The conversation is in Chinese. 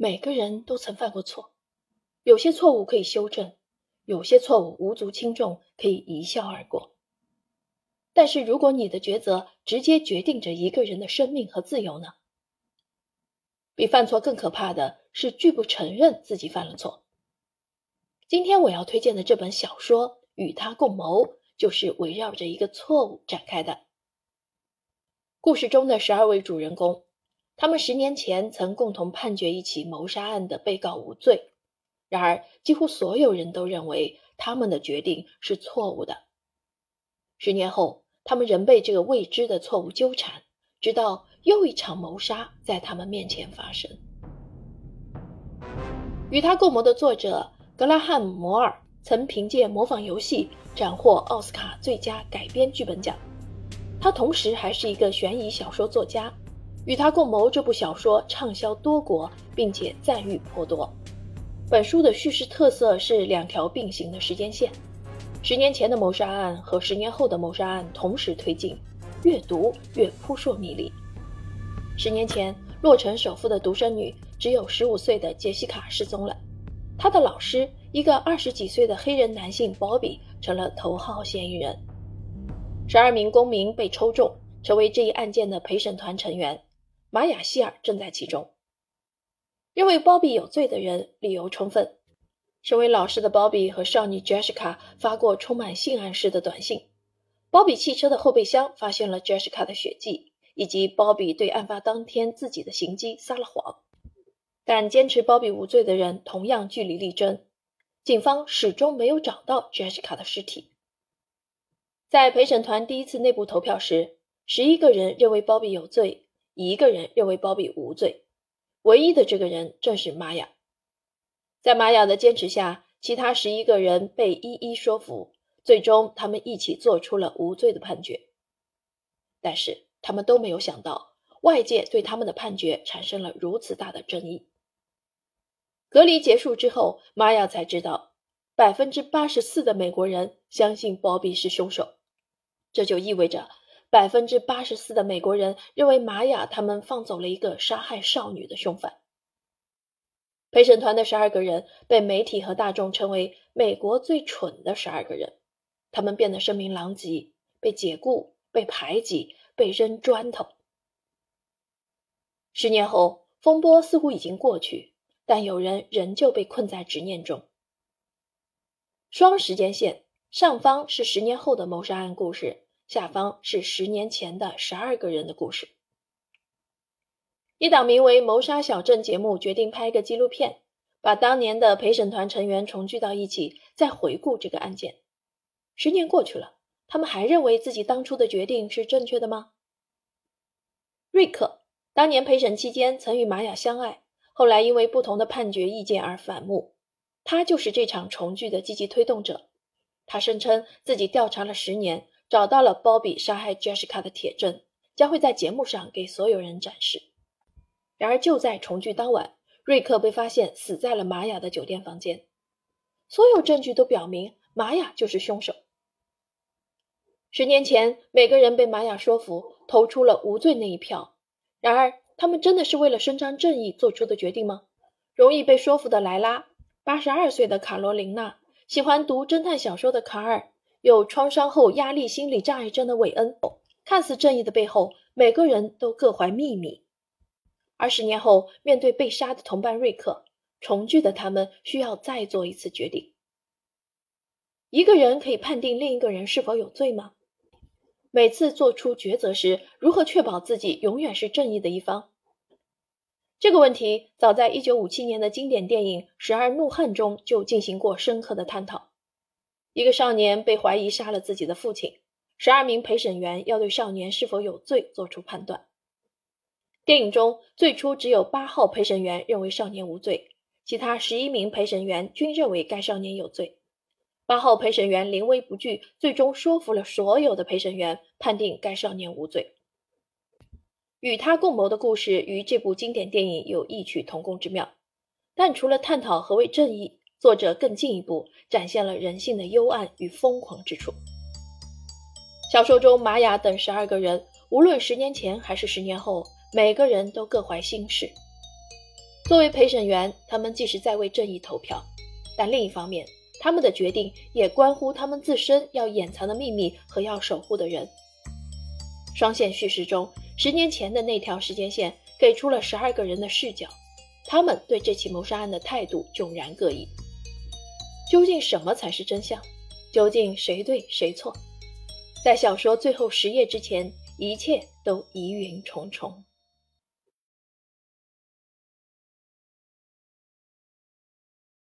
每个人都曾犯过错，有些错误可以修正，有些错误无足轻重，可以一笑而过。但是，如果你的抉择直接决定着一个人的生命和自由呢？比犯错更可怕的是拒不承认自己犯了错。今天我要推荐的这本小说《与他共谋》，就是围绕着一个错误展开的。故事中的十二位主人公。他们十年前曾共同判决一起谋杀案的被告无罪，然而几乎所有人都认为他们的决定是错误的。十年后，他们仍被这个未知的错误纠缠，直到又一场谋杀在他们面前发生。与他共谋的作者格拉汉姆·摩尔曾凭借《模仿游戏》斩获奥斯卡最佳改编剧本奖，他同时还是一个悬疑小说作家。与他共谋这部小说畅销多国，并且赞誉颇多。本书的叙事特色是两条并行的时间线，十年前的谋杀案和十年后的谋杀案同时推进，越读越扑朔迷离。十年前，洛城首富的独生女只有十五岁的杰西卡失踪了，她的老师一个二十几岁的黑人男性鲍比成了头号嫌疑人。十二名公民被抽中，成为这一案件的陪审团成员。玛雅希尔正在其中。认为鲍比有罪的人理由充分。身为老师的鲍比和少女 Jessica 发过充满性暗示的短信。鲍比汽车的后备箱发现了 Jessica 的血迹，以及鲍比对案发当天自己的行迹撒了谎。但坚持鲍比无罪的人同样据理力争。警方始终没有找到 Jessica 的尸体。在陪审团第一次内部投票时，十一个人认为鲍比有罪。一个人认为鲍比无罪，唯一的这个人正是玛雅。在玛雅的坚持下，其他十一个人被一一说服，最终他们一起做出了无罪的判决。但是他们都没有想到，外界对他们的判决产生了如此大的争议。隔离结束之后，玛雅才知道，百分之八十四的美国人相信鲍比是凶手，这就意味着。百分之八十四的美国人认为玛雅他们放走了一个杀害少女的凶犯。陪审团的十二个人被媒体和大众称为“美国最蠢的十二个人”，他们变得声名狼藉，被解雇、被排挤、被扔砖头。十年后，风波似乎已经过去，但有人仍旧被困在执念中。双时间线，上方是十年后的谋杀案故事。下方是十年前的十二个人的故事。一档名为《谋杀小镇》节目决定拍个纪录片，把当年的陪审团成员重聚到一起，再回顾这个案件。十年过去了，他们还认为自己当初的决定是正确的吗？瑞克当年陪审期间曾与玛雅相爱，后来因为不同的判决意见而反目。他就是这场重聚的积极推动者。他声称自己调查了十年。找到了鲍比杀害 Jessica 的铁证，将会在节目上给所有人展示。然而，就在重聚当晚，瑞克被发现死在了玛雅的酒店房间。所有证据都表明玛雅就是凶手。十年前，每个人被玛雅说服，投出了无罪那一票。然而，他们真的是为了伸张正义做出的决定吗？容易被说服的莱拉，八十二岁的卡罗琳娜，喜欢读侦探小说的卡尔。有创伤后压力心理障碍症的韦恩，看似正义的背后，每个人都各怀秘密。二十年后，面对被杀的同伴瑞克，重聚的他们需要再做一次决定。一个人可以判定另一个人是否有罪吗？每次做出抉择时，如何确保自己永远是正义的一方？这个问题早在一九五七年的经典电影《十二怒汉》中就进行过深刻的探讨。一个少年被怀疑杀了自己的父亲，十二名陪审员要对少年是否有罪做出判断。电影中最初只有八号陪审员认为少年无罪，其他十一名陪审员均认为该少年有罪。八号陪审员临危不惧，最终说服了所有的陪审员，判定该少年无罪。与他共谋的故事与这部经典电影有异曲同工之妙，但除了探讨何为正义。作者更进一步展现了人性的幽暗与疯狂之处。小说中，玛雅等十二个人，无论十年前还是十年后，每个人都各怀心事。作为陪审员，他们既是在为正义投票，但另一方面，他们的决定也关乎他们自身要掩藏的秘密和要守护的人。双线叙事中，十年前的那条时间线给出了十二个人的视角，他们对这起谋杀案的态度迥然各异。究竟什么才是真相？究竟谁对谁错？在小说最后十页之前，一切都疑云重重。